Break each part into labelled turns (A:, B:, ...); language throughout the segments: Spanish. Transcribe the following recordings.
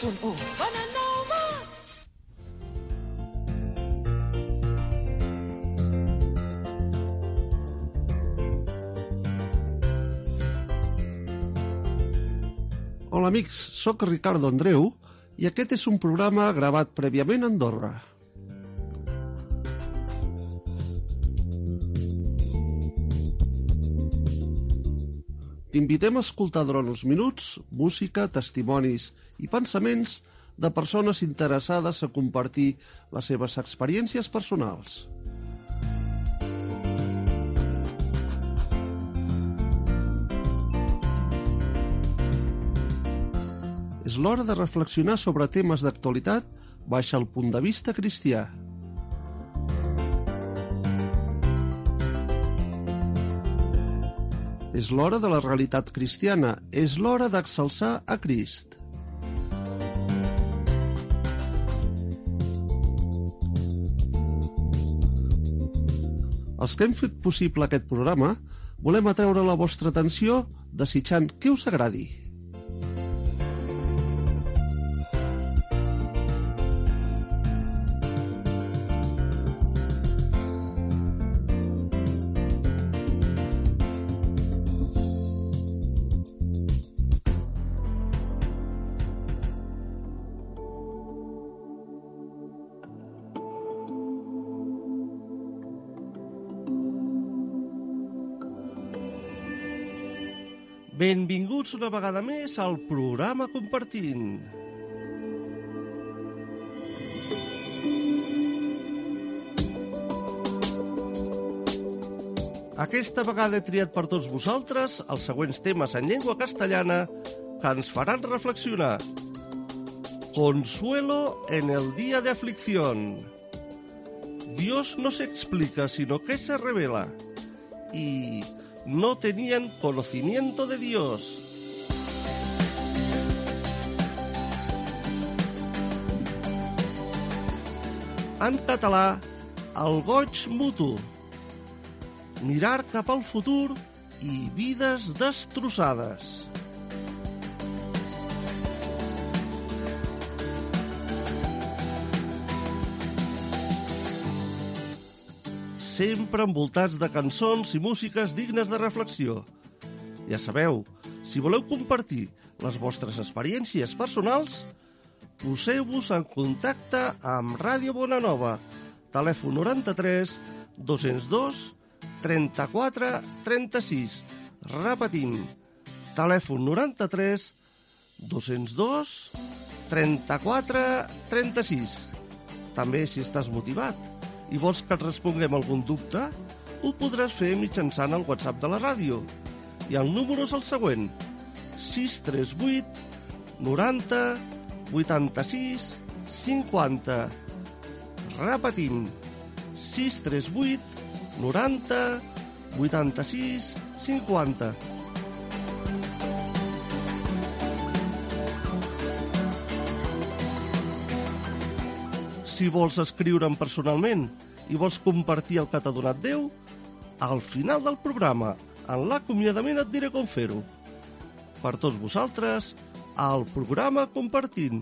A: 107.1. Bonanova.
B: Hola amics, sóc Ricardo Andreu i aquest és un programa gravat prèviament a Andorra. T'invitem a escoltar durant uns minuts música, testimonis i pensaments de persones interessades a compartir les seves experiències personals. És l'hora de reflexionar sobre temes d'actualitat baix el punt de vista cristià. És l'hora de la realitat cristiana, és l'hora d'exalçar a Crist. Els que hem fet possible aquest programa volem atreure la vostra atenció desitjant que us agradi. Benvinguts una vegada més al programa Compartint. Aquesta vegada he triat per tots vosaltres els següents temes en llengua castellana que ens faran reflexionar. Consuelo en el día de aflicción. Dios no se explica, sino que se revela. Y no tenían conocimiento de Dios. En català, el goig mutu. Mirar cap al futur i vides destrossades. Sempre envoltats de cançons i músiques dignes de reflexió. Ja sabeu, si voleu compartir les vostres experiències personals, poseu-vos en contacte amb Ràdio Bonanova, telèfon 93 202 34 36. Repetim, telèfon 93 202 34 36. També si estàs motivat i vols que et responguem algun dubte, ho podràs fer mitjançant el WhatsApp de la ràdio. I el número és el següent. 638 90 86 50. Repetim. 638 90 86 50. Si vols escriure'm personalment i vols compartir el que t'ha donat Déu, al final del programa, en l'acomiadament et diré com fer-ho. Per tots vosaltres, al programa Compartint.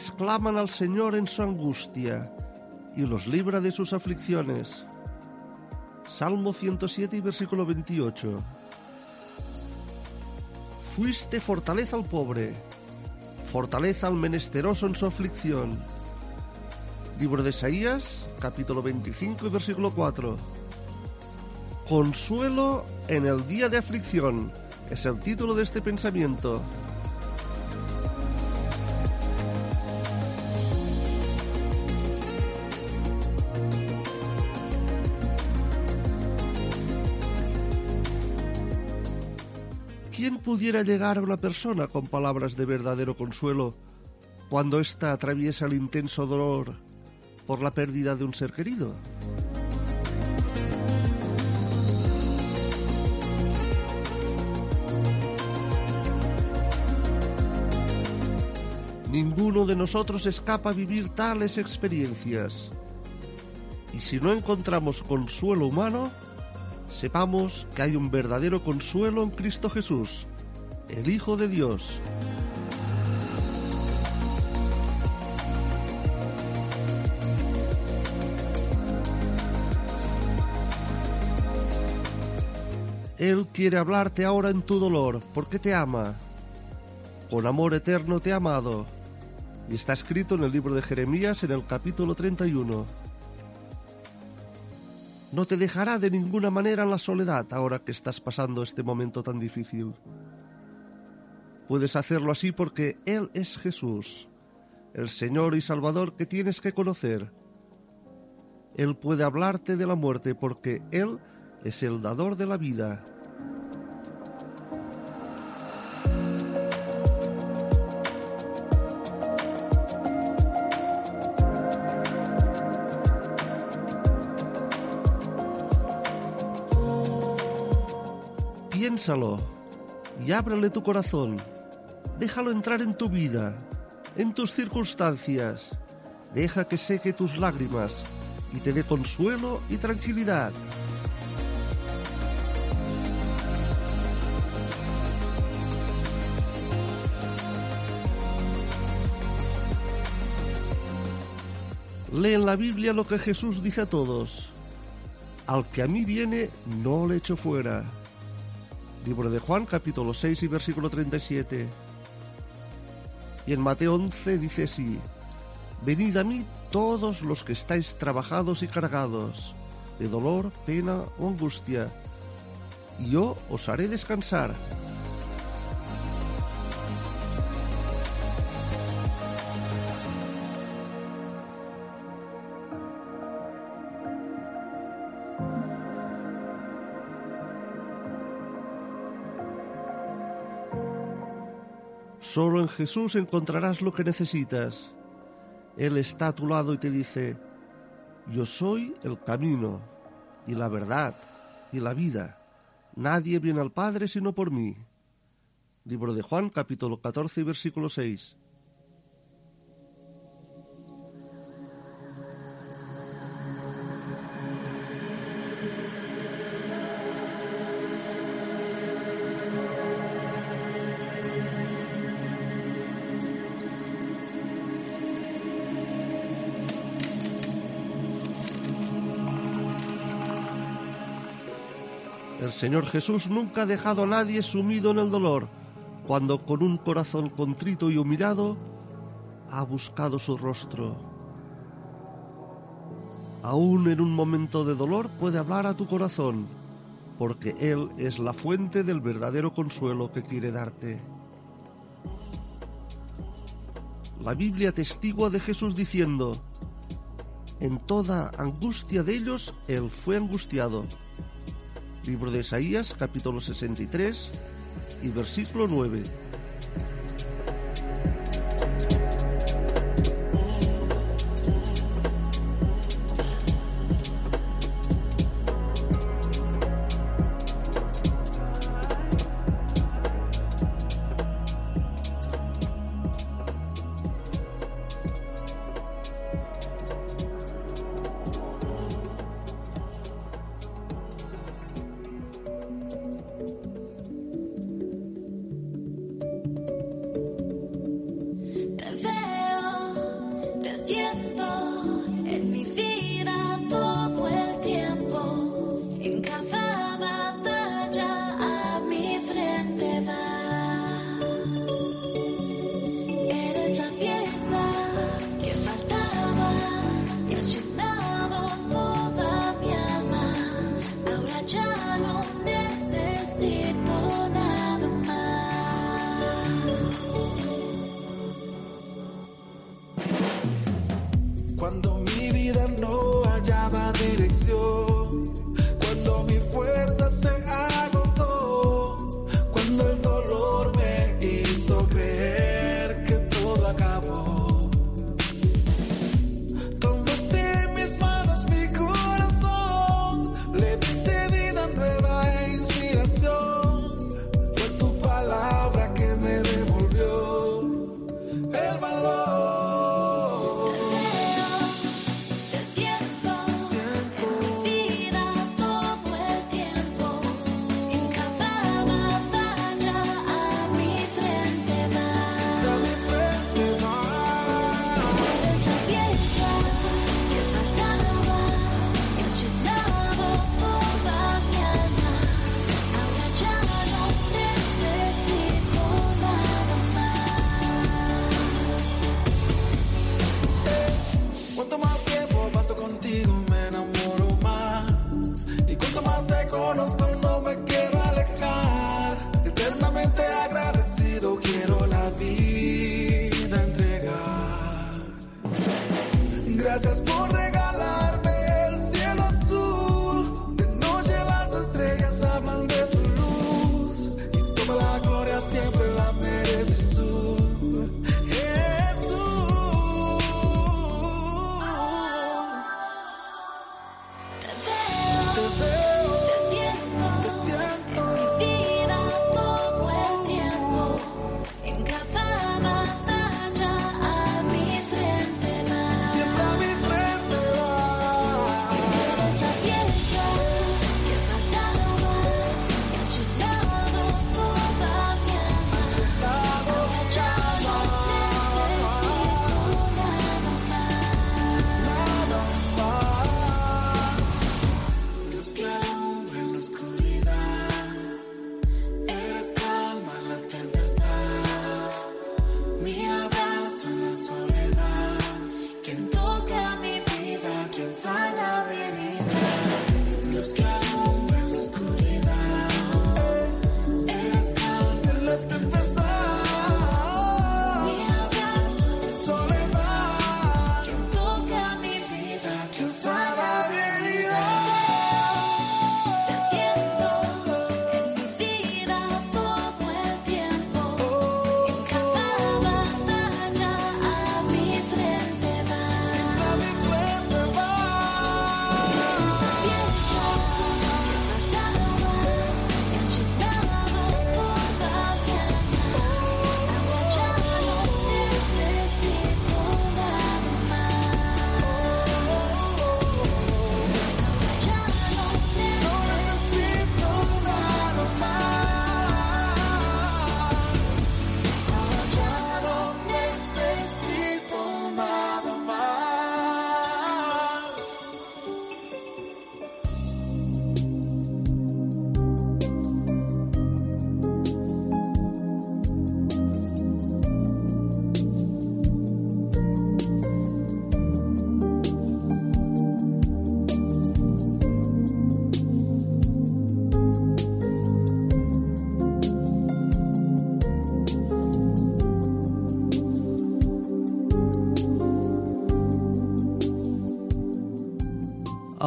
B: Entonces claman al Señor en su angustia y los libra de sus aflicciones. Salmo 107 y versículo 28. Fuiste fortaleza al pobre, fortaleza al menesteroso en su aflicción. Libro de Isaías, capítulo 25 y versículo 4. Consuelo en el día de aflicción es el título de este pensamiento. Pudiera llegar a una persona con palabras de verdadero consuelo cuando ésta atraviesa el intenso dolor por la pérdida de un ser querido? Ninguno de nosotros escapa a vivir tales experiencias. Y si no encontramos consuelo humano, sepamos que hay un verdadero consuelo en Cristo Jesús, el Hijo de Dios. Él quiere hablarte ahora en tu dolor, porque te ama. Con amor eterno te ha amado. Y está escrito en el libro de Jeremías en el capítulo 31. No te dejará de ninguna manera en la soledad ahora que estás pasando este momento tan difícil. Puedes hacerlo así porque Él es Jesús, el Señor y Salvador que tienes que conocer. Él puede hablarte de la muerte porque Él es el dador de la vida. Piénsalo y ábrele tu corazón. Déjalo entrar en tu vida, en tus circunstancias. Deja que seque tus lágrimas y te dé consuelo y tranquilidad. Lee en la Biblia lo que Jesús dice a todos. Al que a mí viene, no le echo fuera. Libro de Juan, capítulo 6 y versículo 37. Y en Mateo 11 dice así, Venid a mí todos los que estáis trabajados y cargados, de dolor, pena o angustia, y yo os haré descansar. Solo en Jesús encontrarás lo que necesitas. Él está a tu lado y te dice, yo soy el camino y la verdad y la vida. Nadie viene al Padre sino por mí. Libro de Juan, capítulo 14, versículo 6. El Señor Jesús nunca ha dejado a nadie sumido en el dolor, cuando con un corazón contrito y humillado ha buscado su rostro. Aún en un momento de dolor puede hablar a tu corazón, porque Él es la fuente del verdadero consuelo que quiere darte. La Biblia testigua de Jesús diciendo, en toda angustia de ellos, Él fue angustiado Libro de Isaías, capítulo 63 y versículo 9.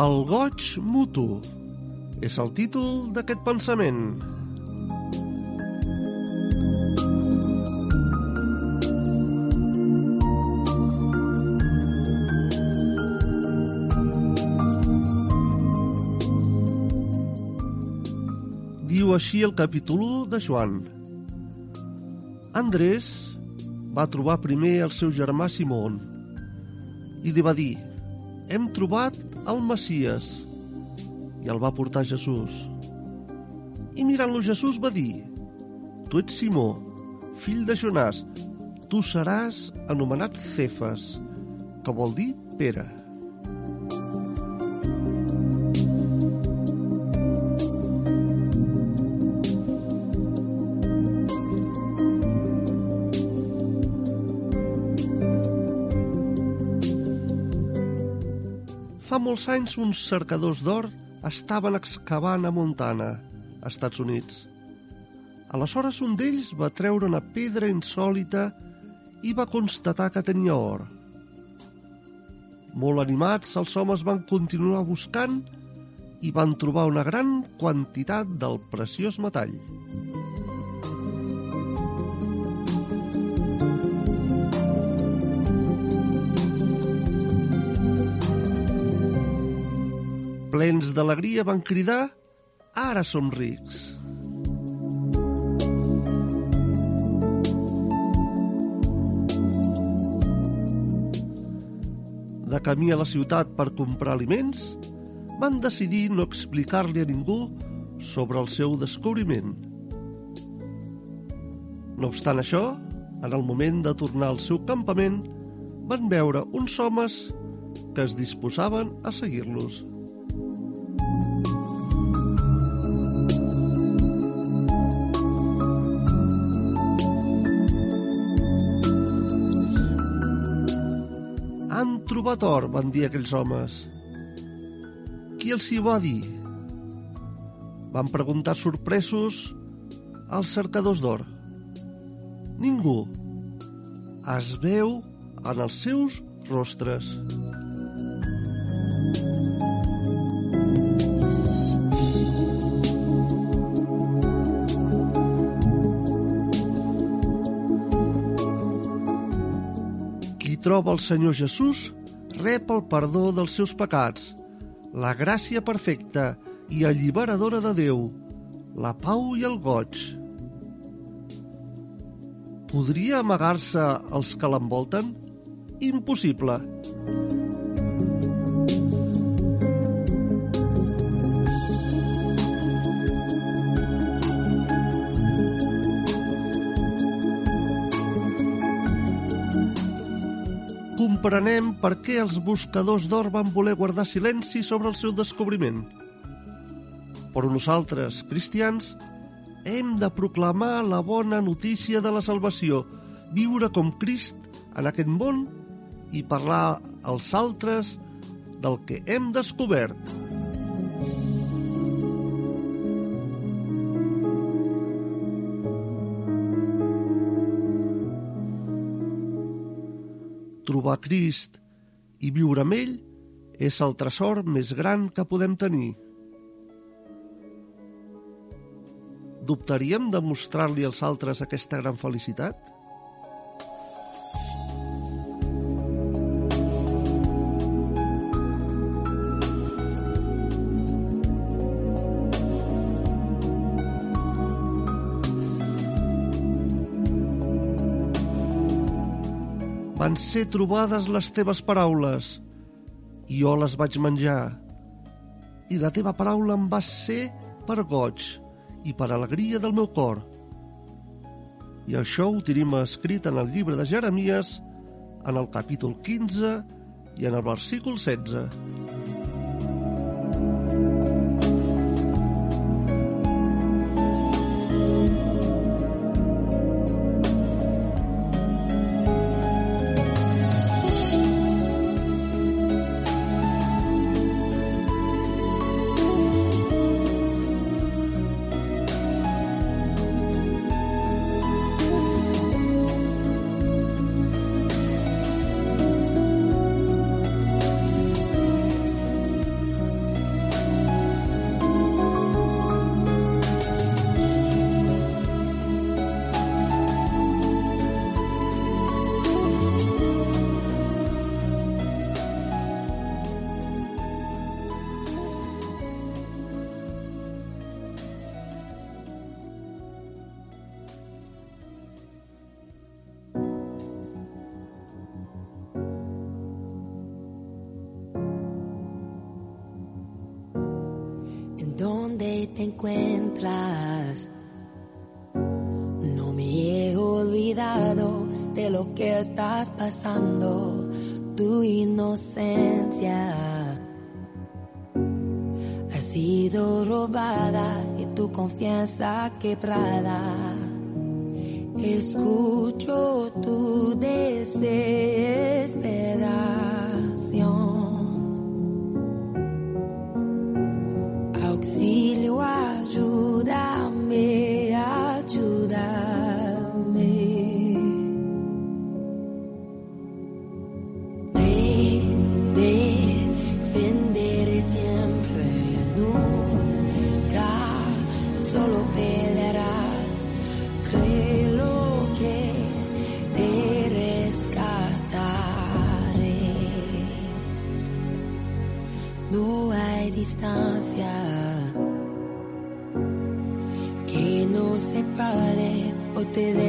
A: El
B: goig mutu és el títol d'aquest pensament. Diu així el capítol 1 de Joan. Andrés va trobar primer el seu germà Simón i li va dir «Hem trobat el Messies i el va portar Jesús. I mirant-lo Jesús va dir Tu ets Simó, fill de Jonàs, tu seràs anomenat Cefas, que vol dir Pere. Molts anys uns cercadors d'or estaven excavant a Montana, Estats Units. Aleshores un d'ells va treure una pedra insòlita i va constatar que tenia or. Molt animats, els homes van continuar buscant i van trobar una gran quantitat del preciós metall. Plens d'alegria van cridar «Ara som rics!» de camí a la ciutat per comprar aliments, van decidir no explicar-li a ningú sobre el seu descobriment. No obstant això, en el moment de tornar al seu campament, van veure uns homes que es disposaven a seguir-los. Han trobat or, van dir aquells homes. Qui els hi va dir? Van preguntar sorpresos als cercadors d'or. Ningú. Es veu en els seus rostres. Qui troba el Senyor Jesús rep el perdó dels seus pecats, la gràcia perfecta i alliberadora de Déu, la pau i el goig. Podria amagar-se els que l'envolten? Impossible. Comprenem per què els buscadors d'or van voler guardar silenci sobre el seu descobriment. Però nosaltres, cristians, hem de proclamar la bona notícia de la salvació, viure com Crist en aquest món i parlar als altres del que hem descobert. Trobar Crist i viure amb ell és el tresor més gran que podem tenir. Dubtaríem de mostrar-li als altres aquesta gran felicitat? Van ser trobades les teves paraules i jo les vaig menjar. I la teva paraula em va ser per goig i per alegria del meu cor. I això ho tenim escrit en el llibre de Jeremies, en el capítol 15 i en el versícul 16.
A: En dónde te encuentras. No me he olvidado de lo que estás pasando, tu inocencia ha sido robada y tu confianza quebrada. Escucho tu desesperación. parte de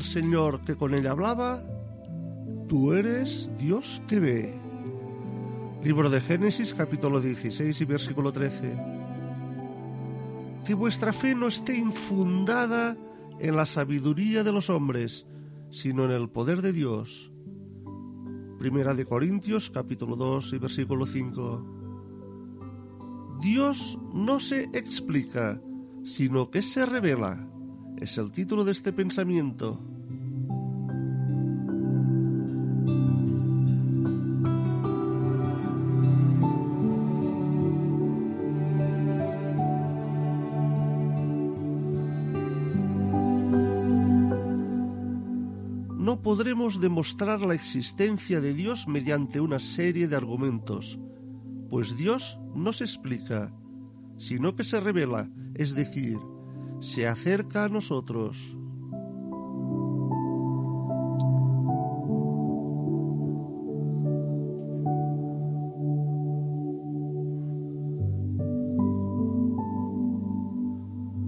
B: del Señor que con ella hablaba, tú eres Dios que ve. Libro de Génesis capítulo 16 y versículo 13. Que vuestra fe no esté infundada en la sabiduría de los hombres, sino en el poder de Dios. Primera de Corintios capítulo 2 y versículo 5. Dios no se explica, sino que se revela. Es el título de este pensamiento. No podremos demostrar la existencia de Dios mediante una serie de argumentos, pues Dios no se explica, sino que se revela, es decir, se acerca a nosotros.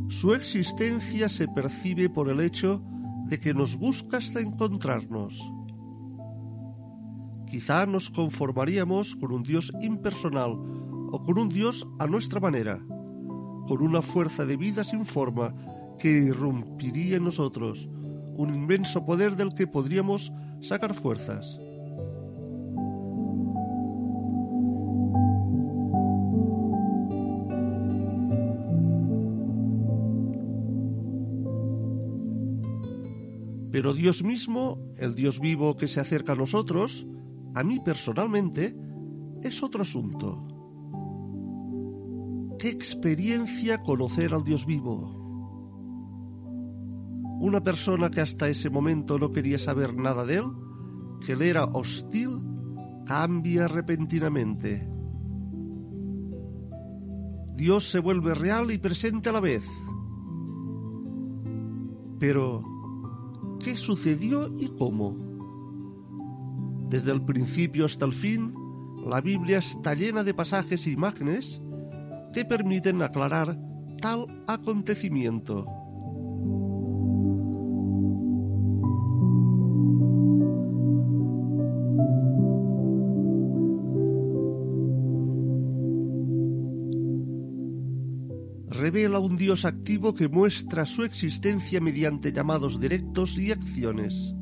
B: Su existencia se percibe por el hecho de que nos busca hasta encontrarnos. Quizá nos conformaríamos con un Dios impersonal o con un Dios a nuestra manera, con una fuerza de vida sin forma que irrumpiría en nosotros, un inmenso poder del que podríamos sacar fuerzas. Pero Dios mismo, el Dios vivo que se acerca a nosotros, a mí personalmente, es otro asunto. ¿Qué experiencia conocer al Dios vivo? Una persona que hasta ese momento no quería saber nada de él, que le era hostil, cambia repentinamente. Dios se vuelve real y presente a la vez. Pero, ¿qué sucedió y cómo? Desde el principio hasta el fin, la Biblia está llena de pasajes e imágenes que permiten aclarar tal acontecimiento. Revela un Dios activo que muestra su existencia mediante llamados directos y acciones.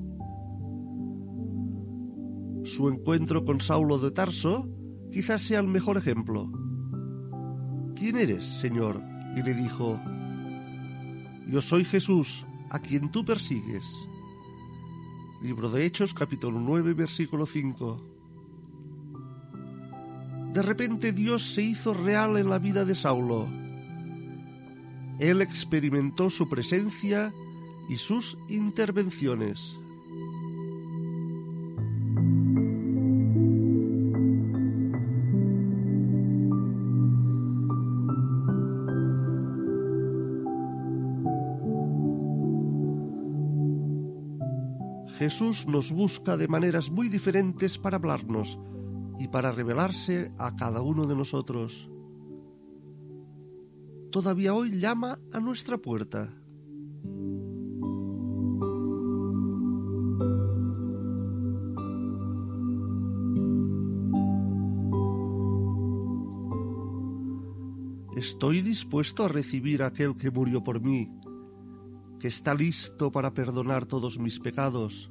B: Su encuentro con Saulo de Tarso quizás sea el mejor ejemplo. ¿Quién eres, Señor? Y le dijo, Yo soy Jesús, a quien tú persigues. Libro de Hechos, capítulo 9, versículo 5. De repente Dios se hizo real en la vida de Saulo. Él experimentó su presencia y sus intervenciones. Jesús nos busca de maneras muy diferentes para hablarnos y para revelarse a cada uno de nosotros. Todavía hoy llama a nuestra puerta. Estoy dispuesto a recibir a aquel que murió por mí, que está listo para perdonar todos mis pecados,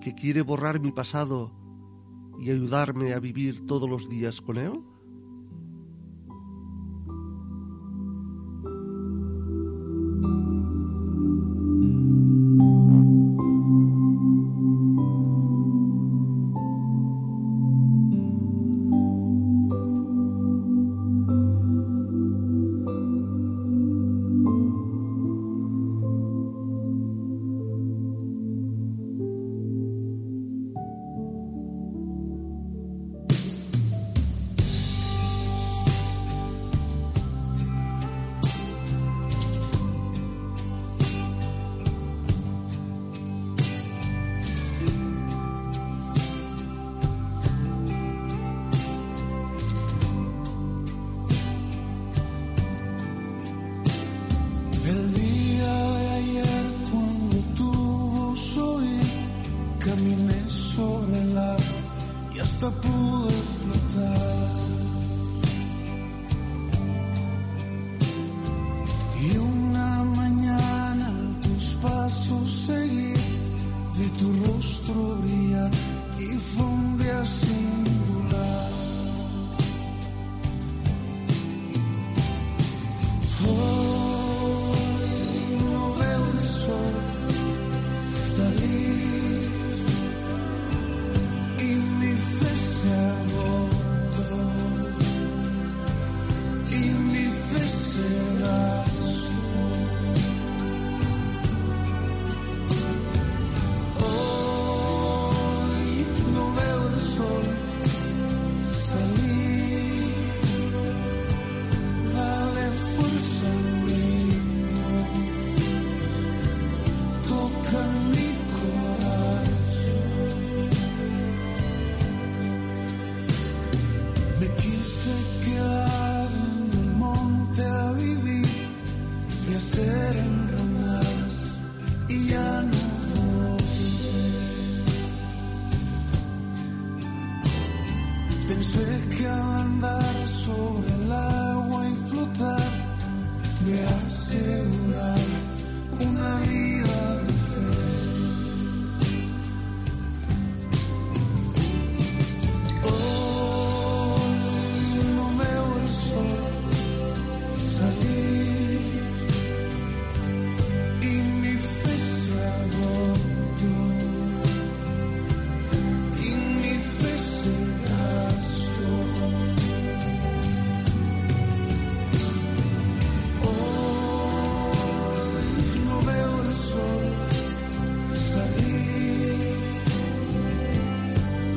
B: que quiere borrar mi pasado y ayudarme a vivir todos los días con él.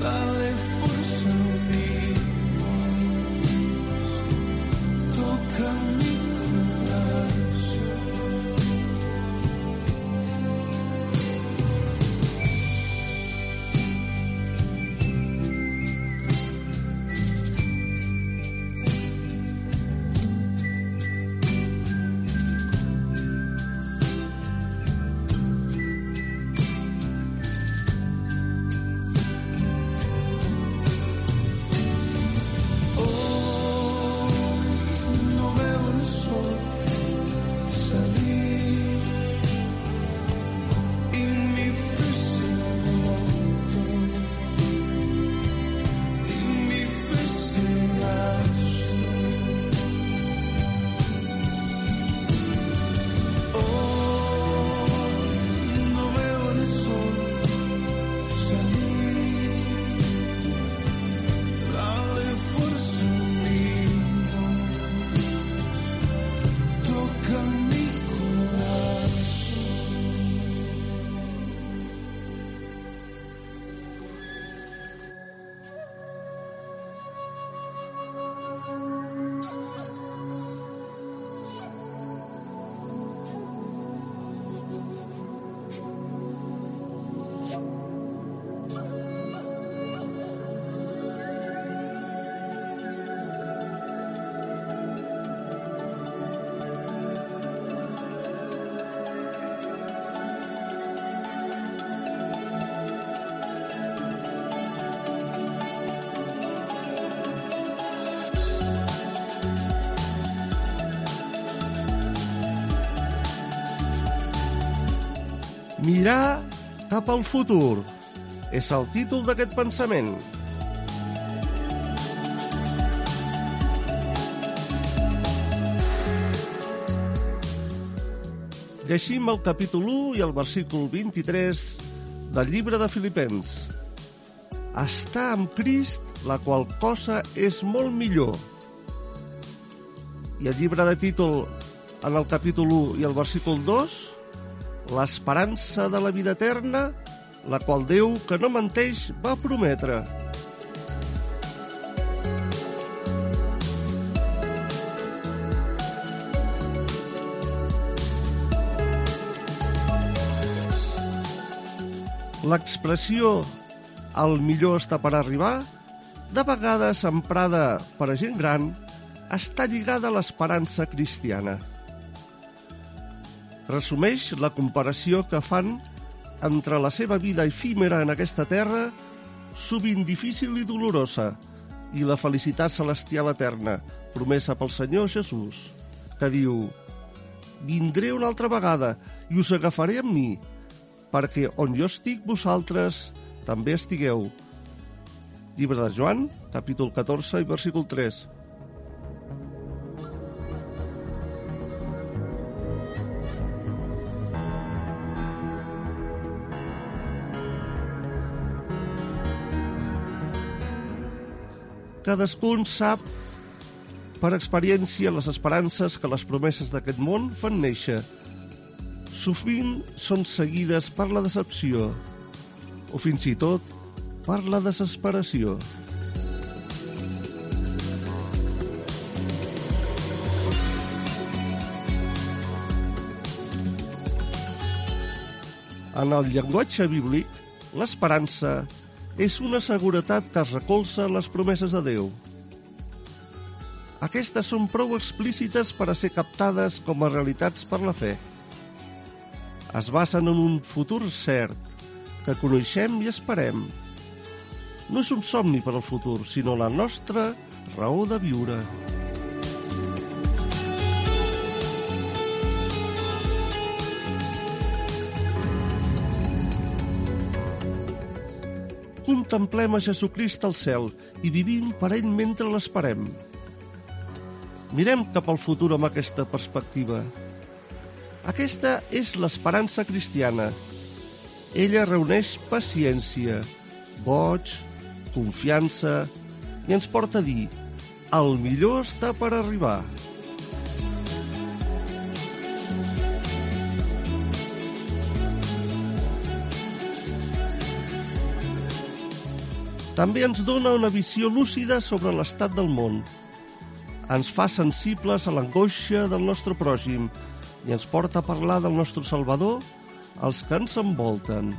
C: valley
B: Mirar cap al futur és el títol d'aquest pensament. Llegim el capítol 1 i el versícul 23 del llibre de Filipens. Estar amb Crist, la qual cosa és molt millor. I el llibre de títol en el capítol 1 i el versícul 2 l'esperança de la vida eterna, la qual Déu, que no menteix, va prometre. L'expressió el millor està per arribar, de vegades emprada per a gent gran, està lligada a l'esperança cristiana resumeix la comparació que fan entre la seva vida efímera en aquesta terra, sovint difícil i dolorosa, i la felicitat celestial eterna, promesa pel Senyor Jesús, que diu «Vindré una altra vegada i us agafaré amb mi, perquè on jo estic vosaltres també estigueu». Llibre de Joan, capítol 14 i versícul 3. Cadascun sap per experiència les esperances que les promeses d'aquest món fan néixer. Sovint són seguides per la decepció o fins i tot per la desesperació. En el llenguatge bíblic, l'esperança és una seguretat que es recolza les promeses de Déu. Aquestes són prou explícites per a ser captades com a realitats per la fe. Es basen en un futur cert, que coneixem i esperem. No és un somni per al futur, sinó la nostra raó de viure. Contemplem a Jesucrist al cel i vivim per ell mentre l'esperem. Mirem cap al futur amb aquesta perspectiva. Aquesta és l'esperança cristiana. Ella reuneix paciència, goig, confiança i ens porta a dir el millor està per arribar. També ens dona una visió lúcida sobre l'estat del món. Ens fa sensibles a l'angoixa del nostre pròxim i ens porta a parlar del nostre Salvador als que ens envolten.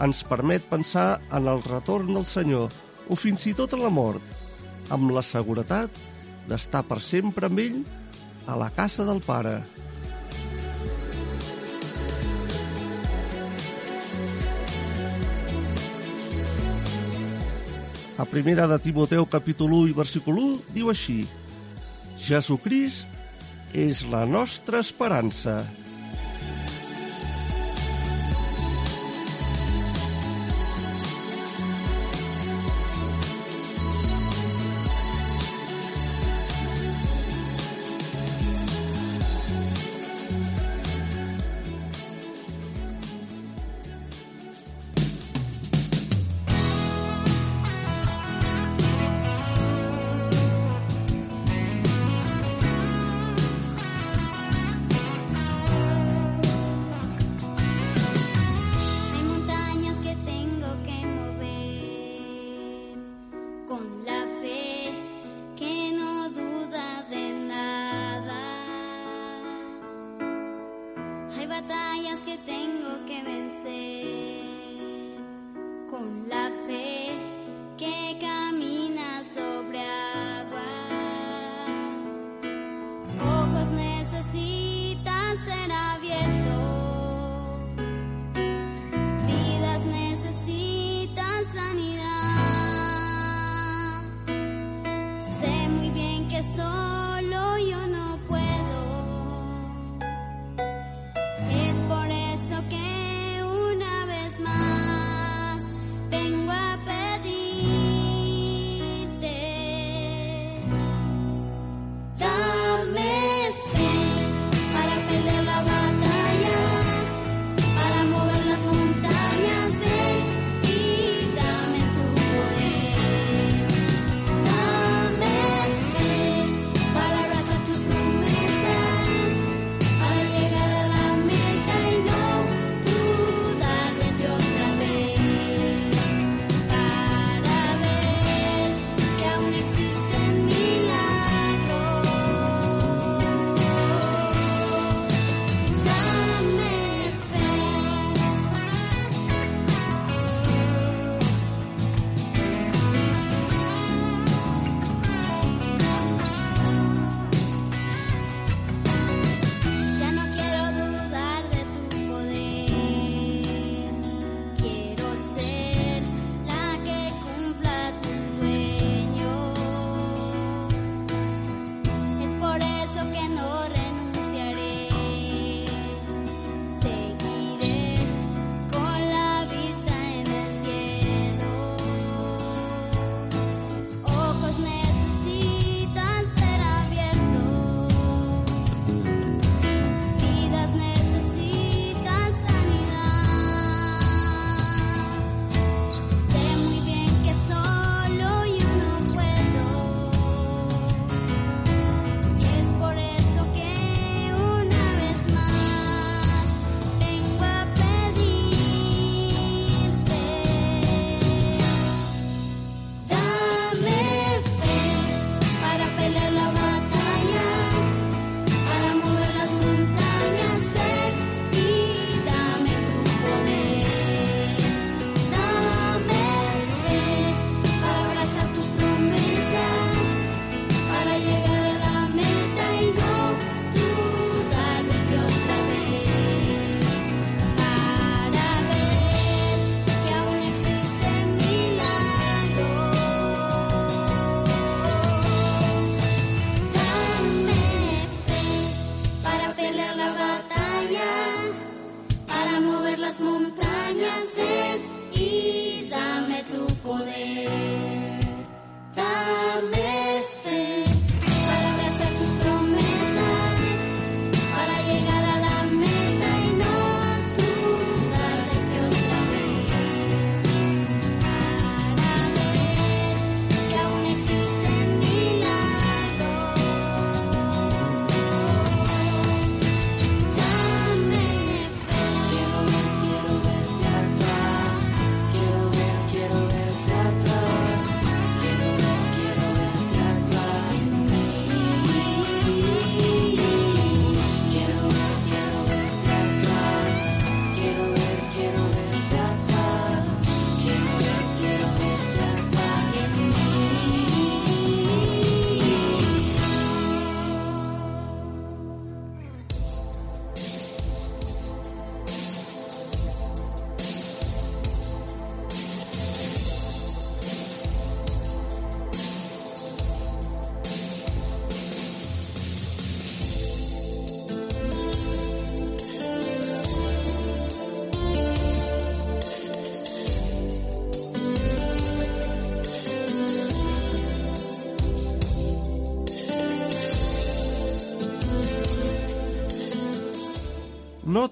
B: Ens permet pensar en el retorn del Senyor o fins i tot en la mort, amb la seguretat d'estar per sempre amb ell a la casa del Pare. A primera de Timoteu capítol 1 i versícul 1 diu així Jesucrist és la nostra esperança.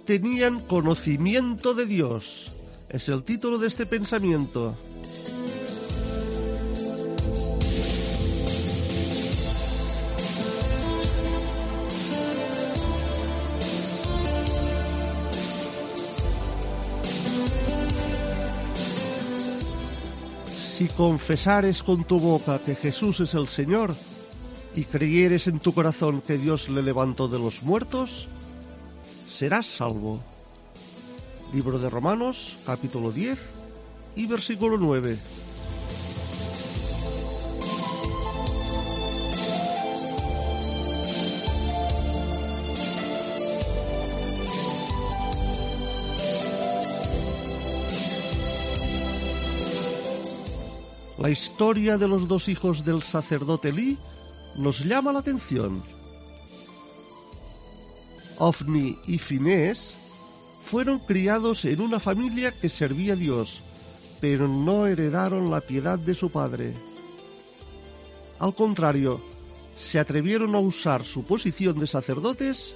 B: Tenían conocimiento de Dios. Es el título de este pensamiento. Si confesares con tu boca que Jesús es el Señor y creyeres en tu corazón que Dios le levantó de los muertos, serás salvo. Libro de Romanos, capítulo 10 y versículo 9. La historia de los dos hijos del sacerdote Lee nos llama la atención. Ofni y Finés fueron criados en una familia que servía a Dios, pero no heredaron la piedad de su padre. Al contrario, se atrevieron a usar su posición de sacerdotes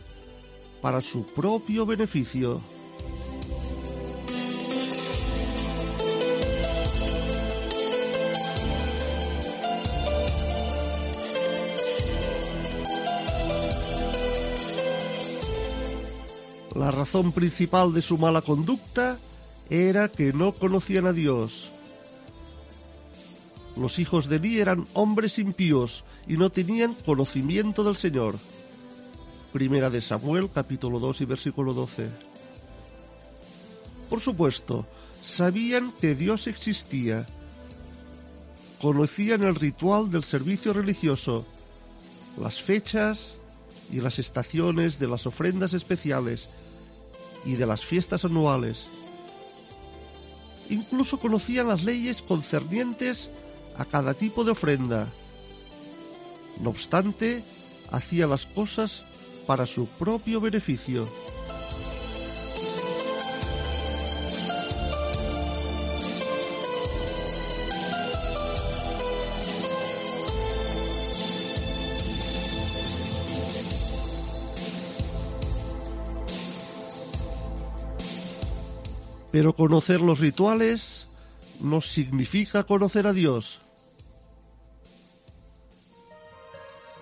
B: para su propio beneficio. La razón principal de su mala conducta era que no conocían a Dios. Los hijos de Eli eran hombres impíos y no tenían conocimiento del Señor. Primera de Samuel, capítulo 2 y versículo 12. Por supuesto, sabían que Dios existía. Conocían el ritual del servicio religioso, las fechas y las estaciones de las ofrendas especiales y de las fiestas anuales. Incluso conocían las leyes concernientes a cada tipo de ofrenda. No obstante, hacía las cosas para su propio beneficio. Pero conocer los rituales no significa conocer a Dios.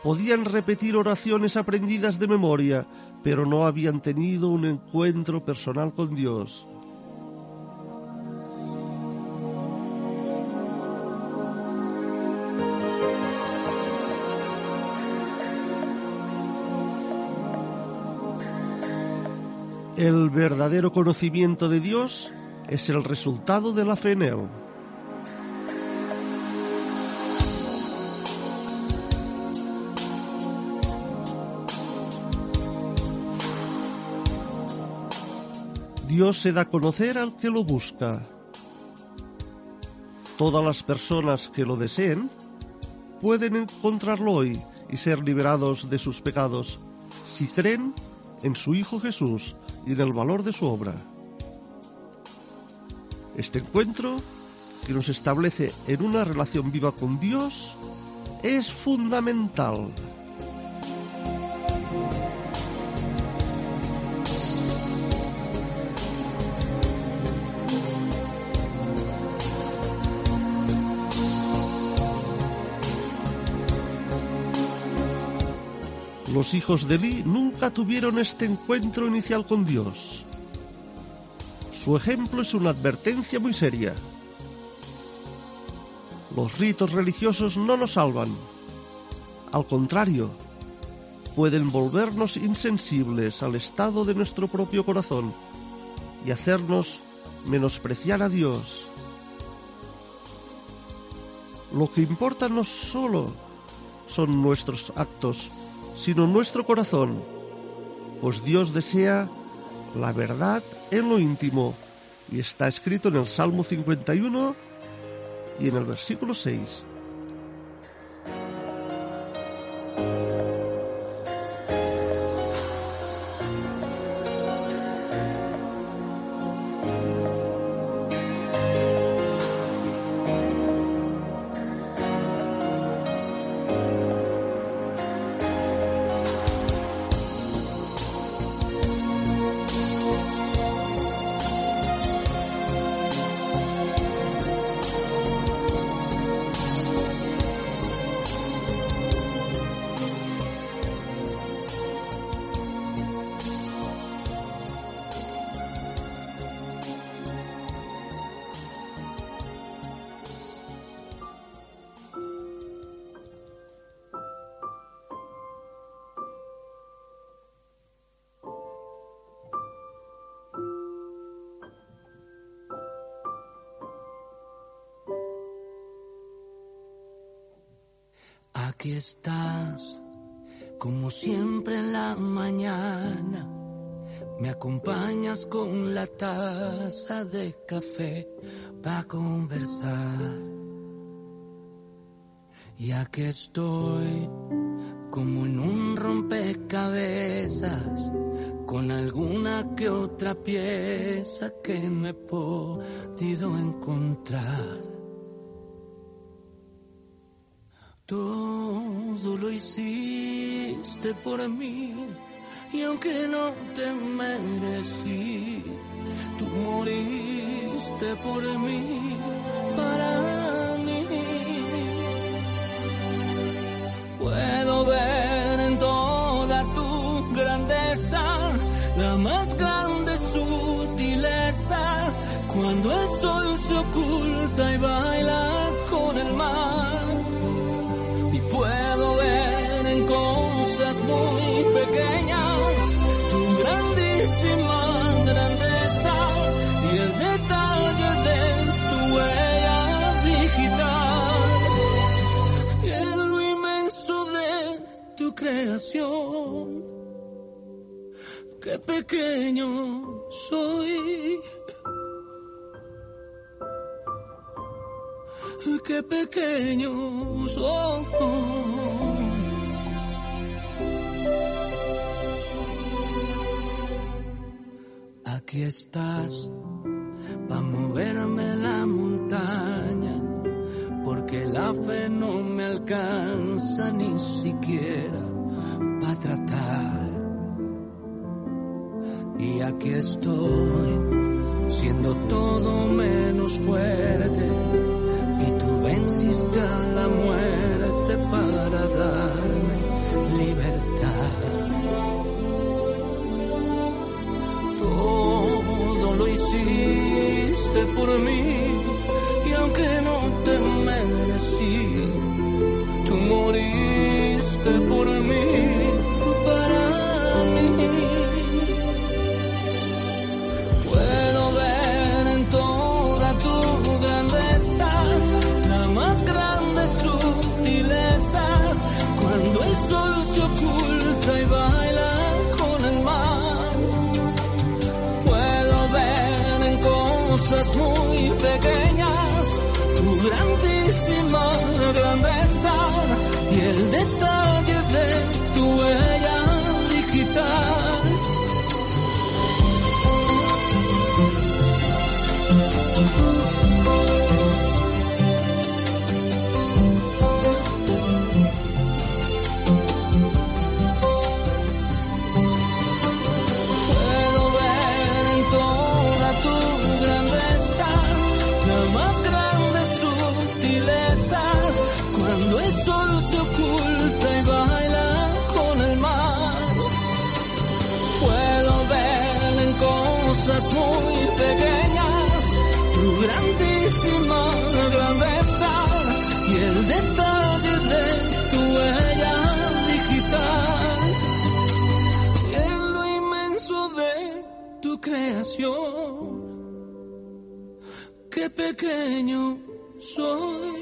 B: Podían repetir oraciones aprendidas de memoria, pero no habían tenido un encuentro personal con Dios. El verdadero conocimiento de Dios es el resultado de la fe en Él. Dios se da a conocer al que lo busca. Todas las personas que lo deseen pueden encontrarlo hoy y ser liberados de sus pecados si creen en su Hijo Jesús y en el valor de su obra. Este encuentro, que nos establece en una relación viva con Dios, es fundamental. Los hijos de Lee nunca tuvieron este encuentro inicial con Dios. Su ejemplo es una advertencia muy seria. Los ritos religiosos no nos salvan. Al contrario, pueden volvernos insensibles al estado de nuestro propio corazón y hacernos menospreciar a Dios. Lo que importa no solo son nuestros actos, sino nuestro corazón, pues Dios desea la verdad en lo íntimo y está escrito en el Salmo 51 y en el versículo 6.
D: Aquí estás, como siempre en la mañana. Me acompañas con la taza de café para conversar. Y aquí estoy, como en un rompecabezas, con alguna que otra pieza que no he podido encontrar. Todo lo hiciste por mí y aunque no te merecí, tú moriste por mí, para mí. Puedo ver en toda tu grandeza la más grande sutileza cuando el sol se oculta y baila creación. Qué pequeño soy. qué pequeño soy. Aquí estás para moverme la montaña, porque la fe no me alcanza ni siquiera para tratar. Y aquí estoy, siendo todo menos fuerte y tú venciste a la muerte para darme libertad. Todo lo hiciste por mí y aunque no merecí, tú moriste por mí, creación, qué pequeño soy.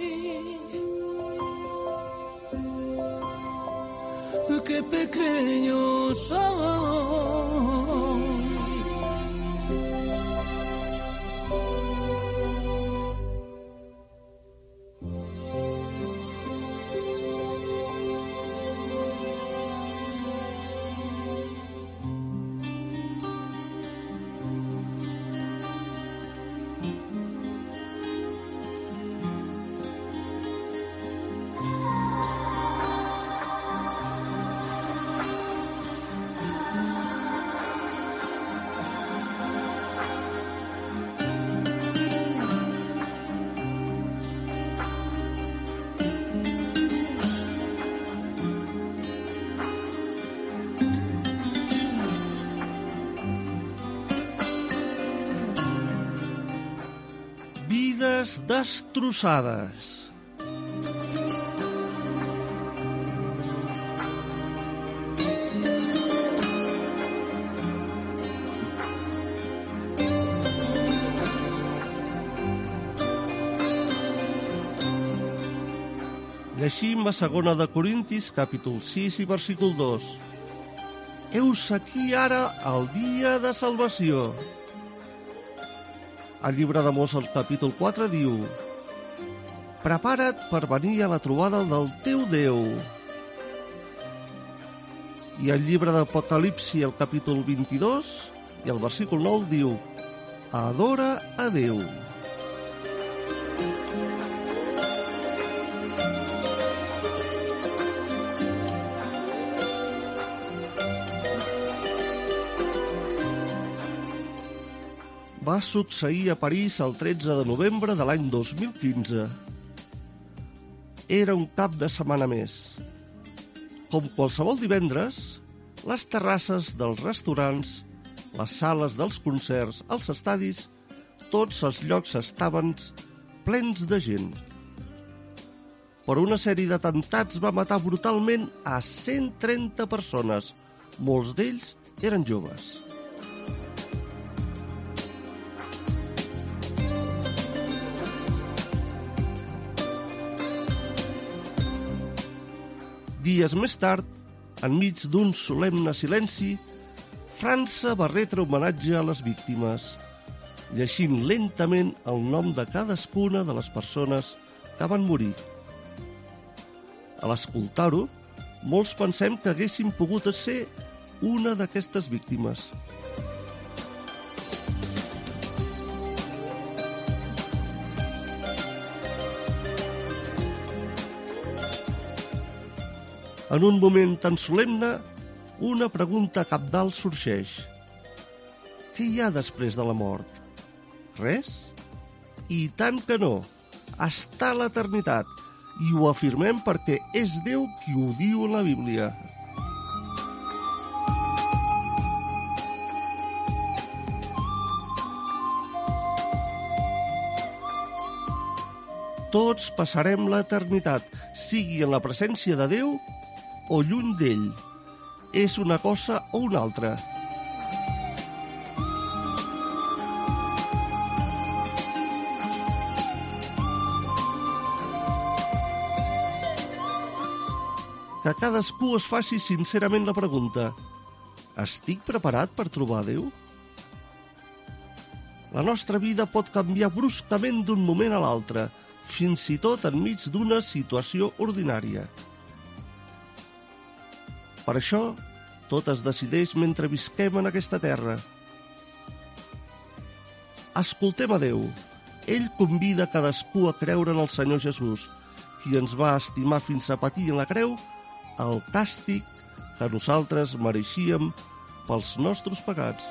D: Qué pequeño soy.
B: Destrossades. Llegim a segona de Corintis, capítol 6 i versícul 2. Heus aquí ara el dia de salvació. El llibre d'Amós, al capítol 4, diu Prepara't per venir a la trobada del teu Déu. I el llibre d'Apocalipsi, al capítol 22, i el versícul 9 diu Adora a Déu. Va succeir a París el 13 de novembre de l'any 2015. Era un cap de setmana més. Com qualsevol divendres, les terrasses dels restaurants, les sales dels concerts, els estadis, tots els llocs estaven plens de gent. Per una sèrie d'atemptats va matar brutalment a 130 persones. Molts d'ells eren joves. Dies més tard, enmig d'un solemne silenci, França va retre homenatge a les víctimes, llegint lentament el nom de cadascuna de les persones que van morir. A l'escoltar-ho, molts pensem que haguessin pogut ser una d'aquestes víctimes. En un moment tan solemne, una pregunta capdalt sorgeix. Què hi ha després de la mort? Res? I tant que no. Està l'eternitat. I ho afirmem perquè és Déu qui ho diu la Bíblia. Tots passarem l'eternitat, sigui en la presència de Déu o lluny d'ell. És una cosa o una altra. Que cadascú es faci sincerament la pregunta Estic preparat per trobar Déu? La nostra vida pot canviar bruscament d'un moment a l'altre, fins i tot enmig d'una situació ordinària. Per això, tot es decideix mentre visquem en aquesta terra. Escoltem a Déu. Ell convida cadascú a creure en el Senyor Jesús, qui ens va estimar fins a patir en la creu el càstig que nosaltres mereixíem pels nostres pecats.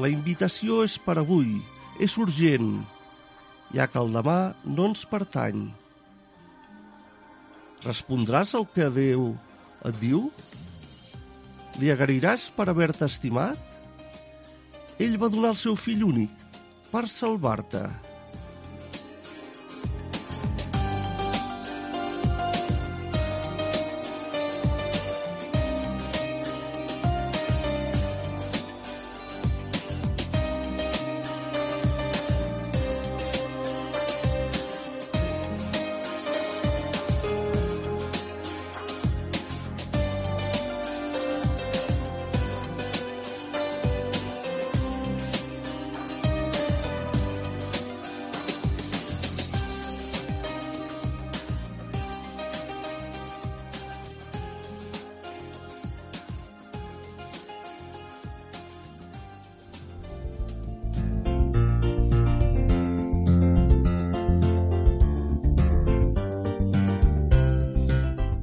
B: La invitació és per avui, és urgent. ja que el demà no ens pertany. Respondràs el que Déu et diu? Li agrairàs per haver-te estimat? Ell va donar el seu fill únic per salvar-te.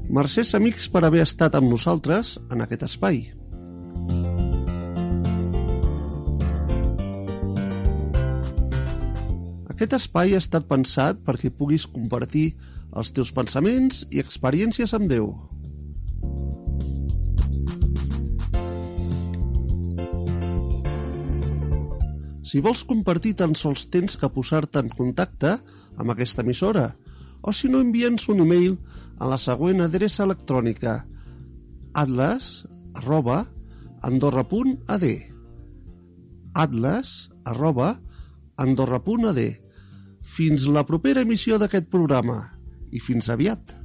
B: Mercès amics per haver estat amb nosaltres en aquest espai. Aquest espai ha estat pensat perquè puguis compartir els teus pensaments i experiències amb Déu. Si vols compartir tan sols tens que posar-te en contacte amb aquesta emissora o si no envia'ns un e-mail a la següent adreça electrònica. atlas arroba andorra.ad atlas arroba andorra.ad Fins la propera emissió d'aquest programa. I fins aviat.